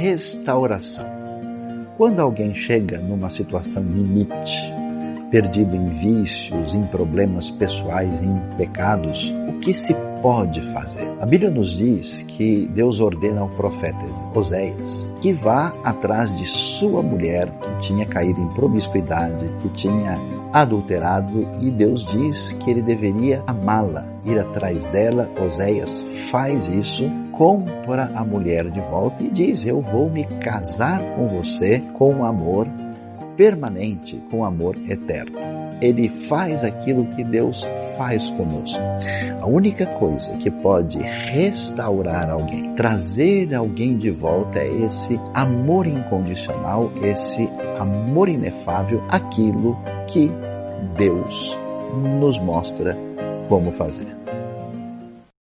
restauração. Quando alguém chega numa situação limite, perdido em vícios, em problemas pessoais, em pecados, o que se pode fazer? A Bíblia nos diz que Deus ordena ao profeta Oséias que vá atrás de sua mulher que tinha caído em promiscuidade, que tinha adulterado e Deus diz que ele deveria amá-la, ir atrás dela. Oséias faz isso, compra a mulher de volta e diz: Eu vou me casar com você com amor permanente, com amor eterno. Ele faz aquilo que Deus faz conosco. A única coisa que pode restaurar alguém, trazer alguém de volta é esse amor incondicional, esse amor inefável, aquilo que Deus nos mostra como fazer.